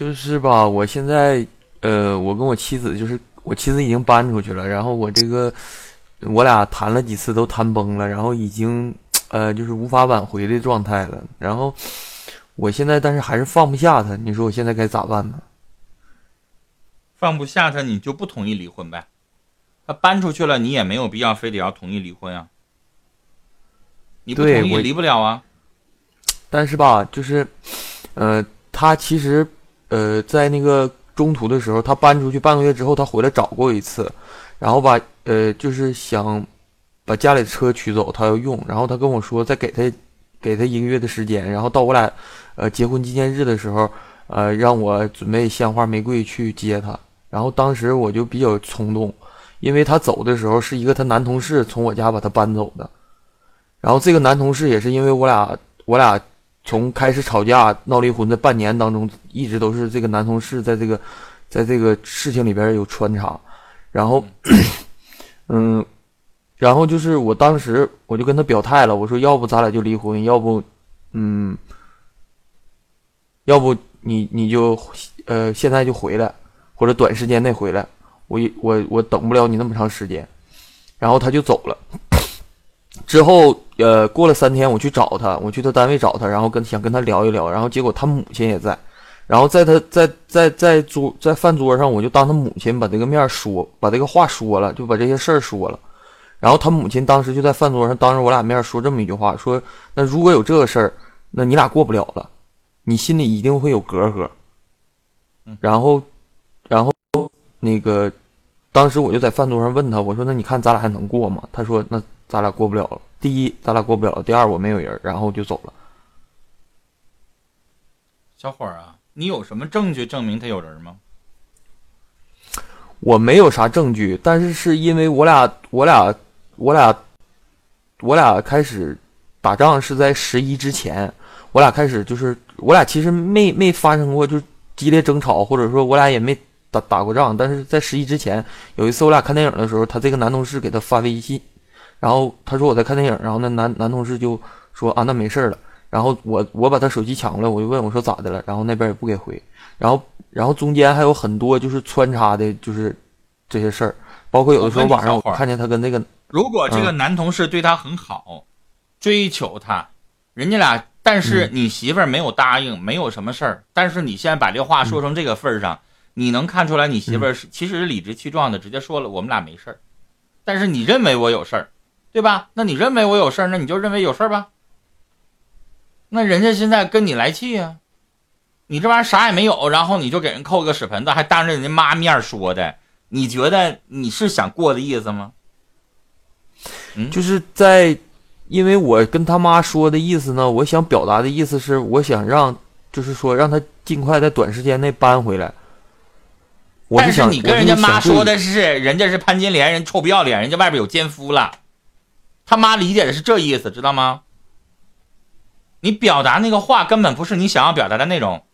就是吧，我现在呃，我跟我妻子就是我妻子已经搬出去了，然后我这个我俩谈了几次都谈崩了，然后已经呃就是无法挽回的状态了。然后我现在但是还是放不下他，你说我现在该咋办呢？放不下他，你就不同意离婚呗。他搬出去了，你也没有必要非得要同意离婚啊。你不同意离不了啊。但是吧，就是呃，他其实呃在那个中途的时候，他搬出去半个月之后，他回来找过一次，然后把呃就是想把家里的车取走，他要用，然后他跟我说再给他给他一个月的时间，然后到我俩呃结婚纪念日的时候，呃让我准备鲜花玫瑰去接他。然后当时我就比较冲动，因为他走的时候是一个他男同事从我家把他搬走的，然后这个男同事也是因为我俩我俩从开始吵架闹离婚的半年当中，一直都是这个男同事在这个在这个事情里边有穿插，然后 嗯，然后就是我当时我就跟他表态了，我说要不咱俩就离婚，要不嗯，要不你你就呃现在就回来。或者短时间内回来，我我我等不了你那么长时间，然后他就走了。之后呃过了三天，我去找他，我去他单位找他，然后跟想跟他聊一聊，然后结果他母亲也在，然后在他在在在桌在饭桌上，我就当他母亲把这个面说，把这个话说了，就把这些事儿说了。然后他母亲当时就在饭桌上当着我俩面说这么一句话，说那如果有这个事儿，那你俩过不了了，你心里一定会有隔阂。然后。然后那个，当时我就在饭桌上问他，我说：“那你看咱俩还能过吗？”他说：“那咱俩过不了了。第一，咱俩过不了；第二，我没有人。”然后就走了。小伙儿啊，你有什么证据证明他有人吗？我没有啥证据，但是是因为我俩，我俩，我俩，我俩开始打仗是在十一之前，我俩开始就是我俩其实没没发生过就激烈争吵，或者说我俩也没。打打过仗，但是在十一之前有一次我俩看电影的时候，他这个男同事给他发微信，然后他说我在看电影，然后那男男同事就说啊那没事了，然后我我把他手机抢过来，我就问我说咋的了，然后那边也不给回，然后然后中间还有很多就是穿插的，就是这些事儿，包括有的时候晚上我看见他跟那个，如果这个男同事对他很好，追求他，人家俩，但是你媳妇儿没有答应，没有什么事儿，但是你现在把这话说成这个份儿上。你能看出来，你媳妇儿是其实理直气壮的，直接说了我们俩没事儿，但是你认为我有事儿，对吧？那你认为我有事儿，那你就认为有事儿吧。那人家现在跟你来气呀，你这玩意儿啥也没有，然后你就给人扣个屎盆子，还当着人家妈面说的，你觉得你是想过的意思吗？嗯，就是在，因为我跟他妈说的意思呢，我想表达的意思是，我想让，就是说让他尽快在短时间内搬回来。但是你跟人家妈说的是，人家是潘金莲，人臭不要脸，人家外边有奸夫了。他妈理解的是这意思，知道吗？你表达那个话根本不是你想要表达的内容。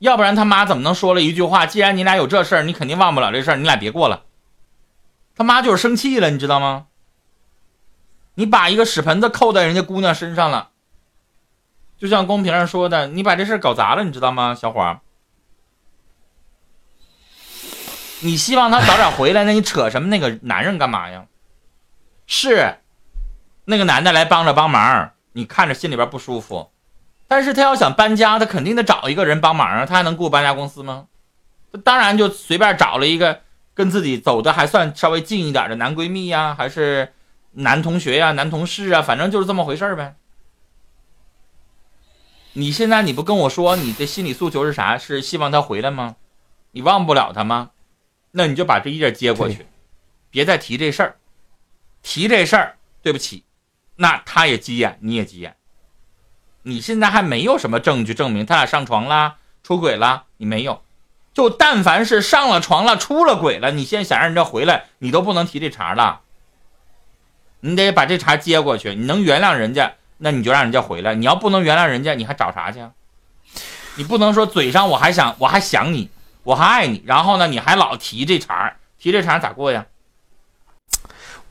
要不然他妈怎么能说了一句话？既然你俩有这事儿，你肯定忘不了这事儿，你俩别过了。他妈就是生气了，你知道吗？你把一个屎盆子扣在人家姑娘身上了，就像公屏上说的，你把这事儿搞砸了，你知道吗，小伙儿？你希望他早点回来，那你扯什么那个男人干嘛呀？是，那个男的来帮着帮忙，你看着心里边不舒服。但是他要想搬家，他肯定得找一个人帮忙啊，他还能雇搬家公司吗？当然就随便找了一个跟自己走的还算稍微近一点的男闺蜜呀，还是男同学呀、男同事啊，反正就是这么回事呗。你现在你不跟我说你的心理诉求是啥？是希望他回来吗？你忘不了他吗？那你就把这一页接过去，别再提这事儿。提这事儿，对不起，那他也急眼，你也急眼。你现在还没有什么证据证明他俩上床啦、出轨了，你没有。就但凡是上了床了、出了轨了，你现在想让人家回来，你都不能提这茬了。你得把这茬接过去。你能原谅人家，那你就让人家回来。你要不能原谅人家，你还找啥去？你不能说嘴上我还想我还想你。我还爱你，然后呢？你还老提这茬，提这茬咋过呀？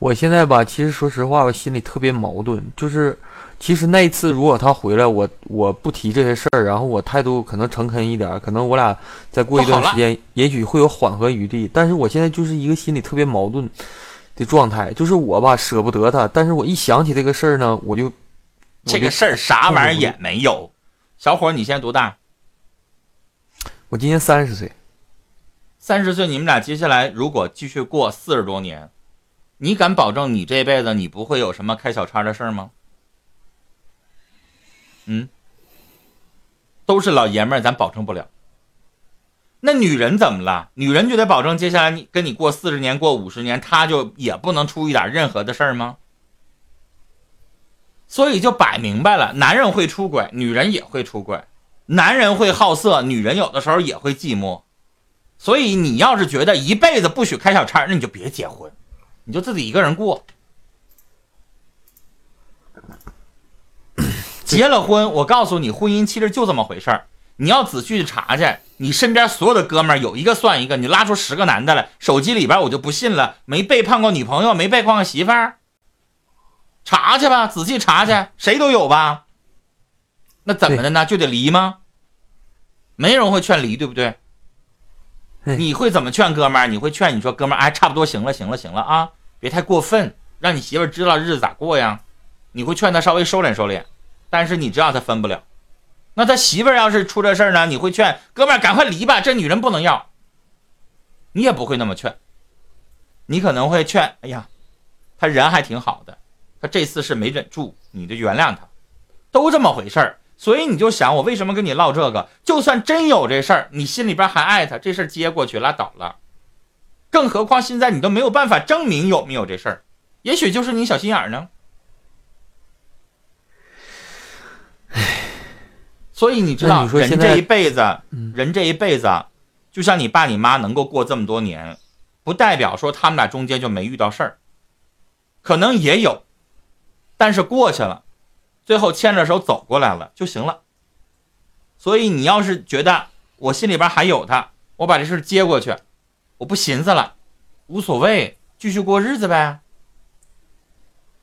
我现在吧，其实说实话，我心里特别矛盾。就是，其实那一次如果他回来，我我不提这些事儿，然后我态度可能诚恳一点，可能我俩再过一段时间，也许会有缓和余地。但是我现在就是一个心里特别矛盾的状态，就是我吧舍不得他，但是我一想起这个事儿呢，我就这个事儿啥玩意儿也没有。小伙，你现在多大？我今年三十岁。三十岁，你们俩接下来如果继续过四十多年，你敢保证你这辈子你不会有什么开小差的事儿吗？嗯，都是老爷们儿，咱保证不了。那女人怎么了？女人就得保证接下来你跟你过四十年、过五十年，她就也不能出一点任何的事儿吗？所以就摆明白了，男人会出轨，女人也会出轨；男人会好色，女人有的时候也会寂寞。所以你要是觉得一辈子不许开小差，那你就别结婚，你就自己一个人过。结了婚，我告诉你，婚姻其实就这么回事儿。你要仔细查去，你身边所有的哥们儿有一个算一个，你拉出十个男的来，手机里边我就不信了，没背叛过女朋友，没背叛过媳妇儿。查去吧，仔细查去，谁都有吧？那怎么的呢？就得离吗？没人会劝离，对不对？你会怎么劝哥们儿？你会劝你说哥们儿，哎，差不多行了，行了，行了啊，别太过分，让你媳妇儿知道日子咋过呀。你会劝他稍微收敛收敛。但是你知道他分不了，那他媳妇儿要是出这事儿呢？你会劝哥们儿赶快离吧，这女人不能要。你也不会那么劝，你可能会劝，哎呀，他人还挺好的，他这次是没忍住，你就原谅他，都这么回事儿。所以你就想，我为什么跟你唠这个？就算真有这事儿，你心里边还爱他，这事儿接过去拉倒了。更何况现在你都没有办法证明有没有这事儿，也许就是你小心眼儿呢。所以你知道，人这一辈子，人这一辈子，就像你爸你妈能够过这么多年，不代表说他们俩中间就没遇到事儿，可能也有，但是过去了，最后牵着手走过来了就行了。所以你要是觉得我心里边还有他，我把这事接过去，我不寻思了，无所谓，继续过日子呗。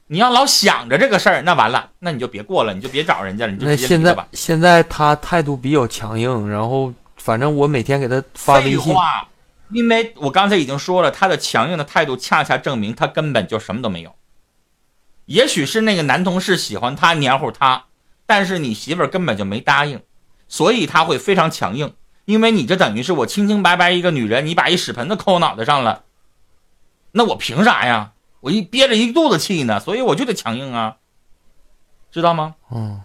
你要老想着这个事儿，那完了，那你就别过了，你就别找人家了，你就直接现在现在他态度比较强硬，然后反正我每天给他发微信。话，因为我刚才已经说了，他的强硬的态度恰恰证明他根本就什么都没有。也许是那个男同事喜欢她黏糊她，但是你媳妇儿根本就没答应，所以他会非常强硬。因为你这等于是我清清白白一个女人，你把一屎盆子扣我脑袋上了，那我凭啥呀？我一憋着一肚子气呢，所以我就得强硬啊，知道吗？嗯，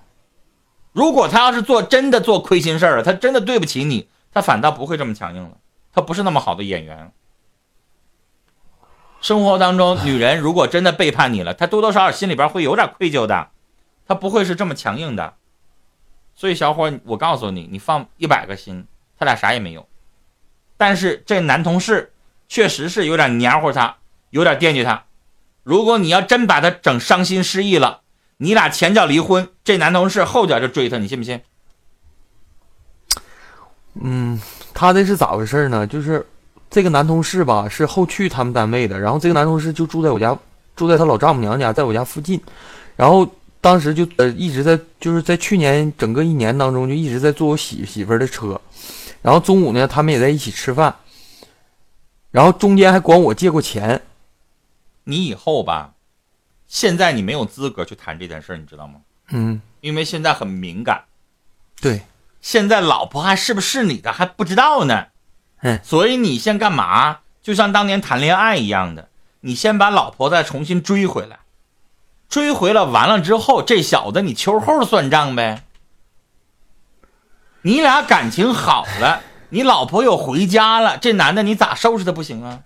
如果他要是做真的做亏心事儿了，他真的对不起你，他反倒不会这么强硬了。他不是那么好的演员。生活当中，女人如果真的背叛你了，她多多少少心里边会有点愧疚的，她不会是这么强硬的。所以小伙，我告诉你，你放一百个心，他俩啥也没有。但是这男同事确实是有点黏糊他，有点惦记他。如果你要真把他整伤心失忆了，你俩前脚离婚，这男同事后脚就追他，你信不信？嗯，他这是咋回事呢？就是这个男同事吧，是后去他们单位的，然后这个男同事就住在我家，住在他老丈母娘家，在我家附近，然后当时就呃一直在就是在去年整个一年当中就一直在坐我媳媳妇的车，然后中午呢他们也在一起吃饭，然后中间还管我借过钱。你以后吧，现在你没有资格去谈这件事你知道吗？嗯，因为现在很敏感。对，现在老婆还是不是你的还不知道呢。所以你先干嘛？就像当年谈恋爱一样的，你先把老婆再重新追回来，追回了完了之后，这小子你秋后算账呗。你俩感情好了，你老婆又回家了，这男的你咋收拾他不行啊？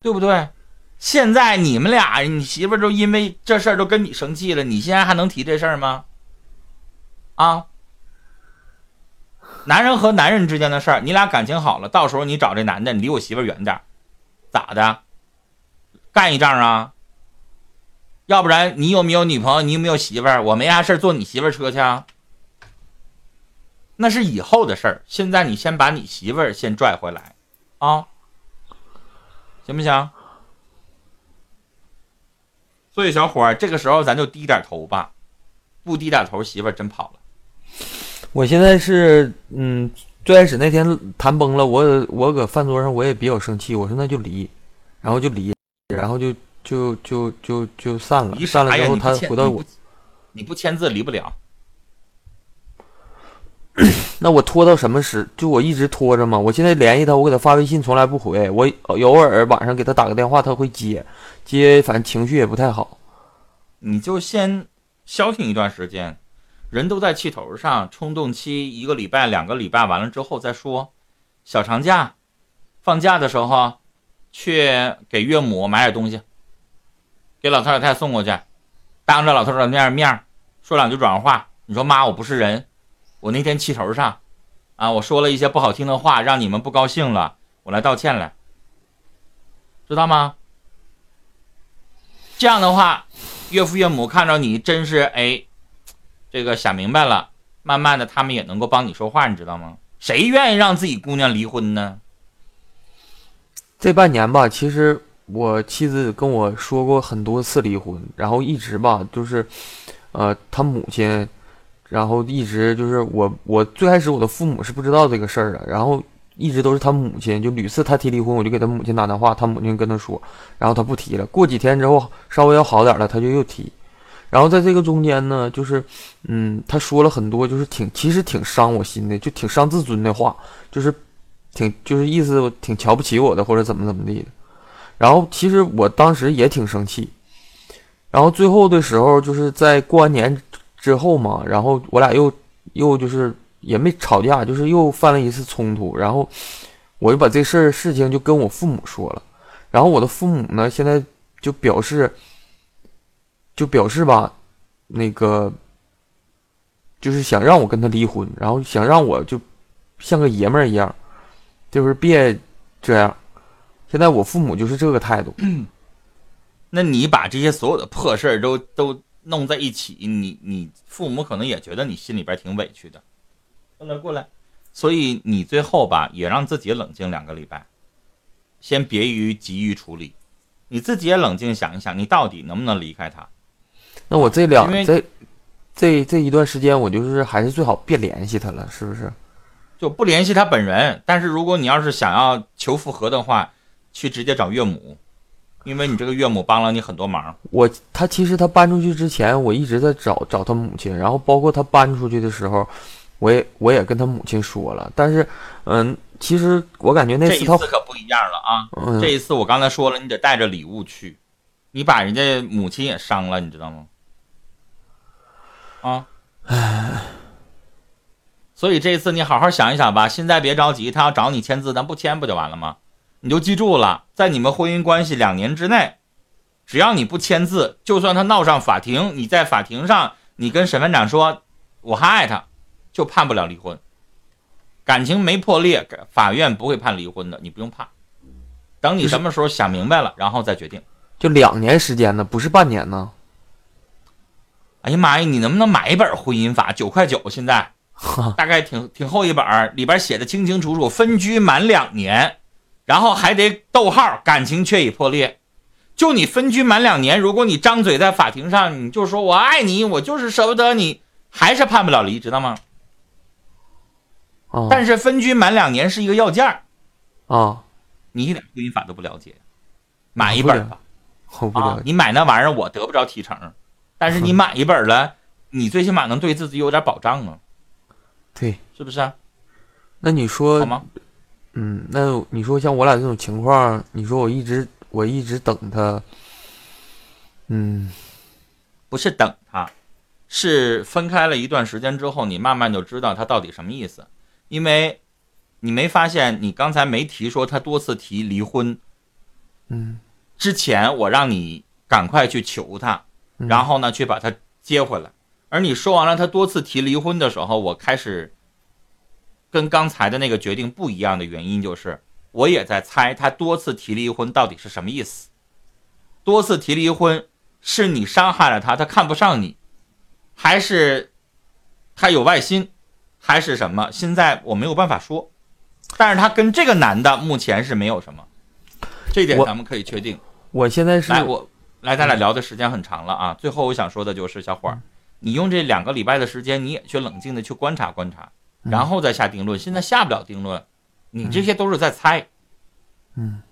对不对？现在你们俩，你媳妇儿都因为这事儿都跟你生气了，你现在还能提这事儿吗？啊，男人和男人之间的事儿，你俩感情好了，到时候你找这男的，你离我媳妇儿远点咋的？干一仗啊？要不然你有没有女朋友？你有没有媳妇儿？我没啥事坐你媳妇儿车去啊？那是以后的事儿，现在你先把你媳妇儿先拽回来，啊。行不行？所以小伙儿，这个时候咱就低点头吧，不低点头，媳妇儿真跑了。我现在是，嗯，最开始那天谈崩了，我我搁饭桌上我也比较生气，我说那就离，然后就离，然后就就就就就散了。散了之后，他回到我你不签字离不了。那我拖到什么时？就我一直拖着嘛。我现在联系他，我给他发微信从来不回，我偶尔晚上给他打个电话，他会接，接反正情绪也不太好。你就先消停一段时间，人都在气头上，冲动期一个礼拜、两个礼拜完了之后再说。小长假，放假的时候，去给岳母买点东西，给老头老太太送过去，当着老头老太太面儿说两句软话。你说妈，我不是人，我那天气头上，啊，我说了一些不好听的话，让你们不高兴了，我来道歉来，知道吗？这样的话，岳父岳母看着你真是哎，这个想明白了，慢慢的他们也能够帮你说话，你知道吗？谁愿意让自己姑娘离婚呢？这半年吧，其实我妻子跟我说过很多次离婚，然后一直吧，就是，呃，他母亲，然后一直就是我，我最开始我的父母是不知道这个事儿的，然后一直都是他母亲，就屡次他提离婚，我就给他母亲打电话，他母亲跟他说，然后他不提了，过几天之后稍微要好点了，他就又提，然后在这个中间呢，就是，嗯，他说了很多，就是挺其实挺伤我心的，就挺伤自尊的话，就是挺就是意思挺瞧不起我的，或者怎么怎么地的。然后其实我当时也挺生气，然后最后的时候就是在过完年之后嘛，然后我俩又又就是也没吵架，就是又犯了一次冲突，然后我就把这事儿事情就跟我父母说了，然后我的父母呢现在就表示就表示吧，那个就是想让我跟他离婚，然后想让我就像个爷们儿一样，就是别这样。现在我父母就是这个态度，那你把这些所有的破事儿都都弄在一起，你你父母可能也觉得你心里边挺委屈的。过来过来，所以你最后吧，也让自己冷静两个礼拜，先别于急于处理，你自己也冷静想一想，你到底能不能离开他？那我这两这这这一段时间，我就是还是最好别联系他了，是不是？就不联系他本人。但是如果你要是想要求复合的话，去直接找岳母，因为你这个岳母帮了你很多忙。我他其实他搬出去之前，我一直在找找他母亲，然后包括他搬出去的时候，我也我也跟他母亲说了，但是嗯，其实我感觉那这一次他次可不一样了啊！嗯这一次我刚才说了，你得带着礼物去，你把人家母亲也伤了，你知道吗？啊，所以这一次你好好想一想吧。现在别着急，他要找你签字，咱不签不就完了吗？你就记住了，在你们婚姻关系两年之内，只要你不签字，就算他闹上法庭，你在法庭上你跟审判长说我还爱他，就判不了离婚。感情没破裂，法院不会判离婚的，你不用怕。等你什么时候想明白了，然后再决定。就两年时间呢，不是半年呢。哎呀妈呀，你能不能买一本婚姻法？九块九，现在 大概挺挺厚一本，里边写的清清楚楚，分居满两年，然后还得逗号，感情确已破裂。就你分居满两年，如果你张嘴在法庭上，你就说我爱你，我就是舍不得你，还是判不了离，知道吗？哦但是分居满两年是一个要件儿，啊，你一点婚姻法都不了解，买一本吧。啊。你买那玩意儿我得不着提成，但是你买一本了，你最起码能对自己有点保障啊，对，是不是？那你说好，吗？嗯，那你说像我俩这种情况，你说我一直我一直等他，嗯，不是等他，是分开了一段时间之后，你慢慢就知道他到底什么意思。因为你没发现，你刚才没提说他多次提离婚，嗯，之前我让你赶快去求他，嗯然后呢去把他接回来。而你说完了他多次提离婚的时候，我开始跟刚才的那个决定不一样的原因就是，我也在猜他多次提离婚到底是什么意思。多次提离婚是你伤害了他，他看不上你，还是他有外心，还是什么？现在我没有办法说。但是他跟这个男的目前是没有什么，这点咱们可以确定。我现在是来，我来，咱俩聊的时间很长了啊。最后我想说的就是，小伙儿，你用这两个礼拜的时间，你也去冷静的去观察观察，然后再下定论。现在下不了定论，你这些都是在猜，嗯，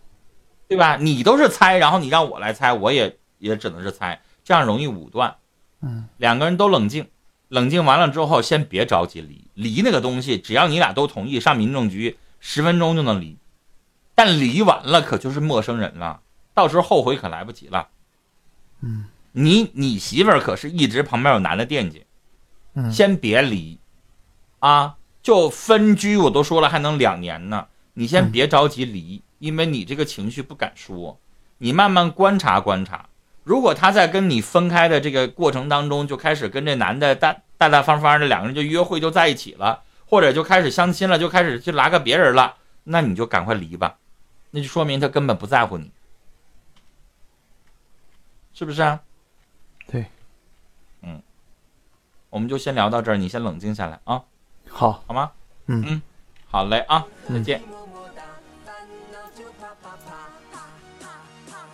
对吧？你都是猜，然后你让我来猜，我也也只能是猜，这样容易武断。嗯，两个人都冷静，冷静完了之后，先别着急离，离那个东西，只要你俩都同意，上民政局十分钟就能离。但离完了可就是陌生人了，到时候后悔可来不及了。嗯，你你媳妇儿可是一直旁边有男的惦记，嗯。先别离，啊，就分居我都说了还能两年呢，你先别着急离，因为你这个情绪不敢说，你慢慢观察观察。如果他在跟你分开的这个过程当中就开始跟这男的大大大方方的两个人就约会就在一起了，或者就开始相亲了，就开始去拉个别人了，那你就赶快离吧，那就说明他根本不在乎你，是不是啊？对，嗯，我们就先聊到这儿，你先冷静下来啊，好，好吗？嗯。嗯，好嘞啊，再见。么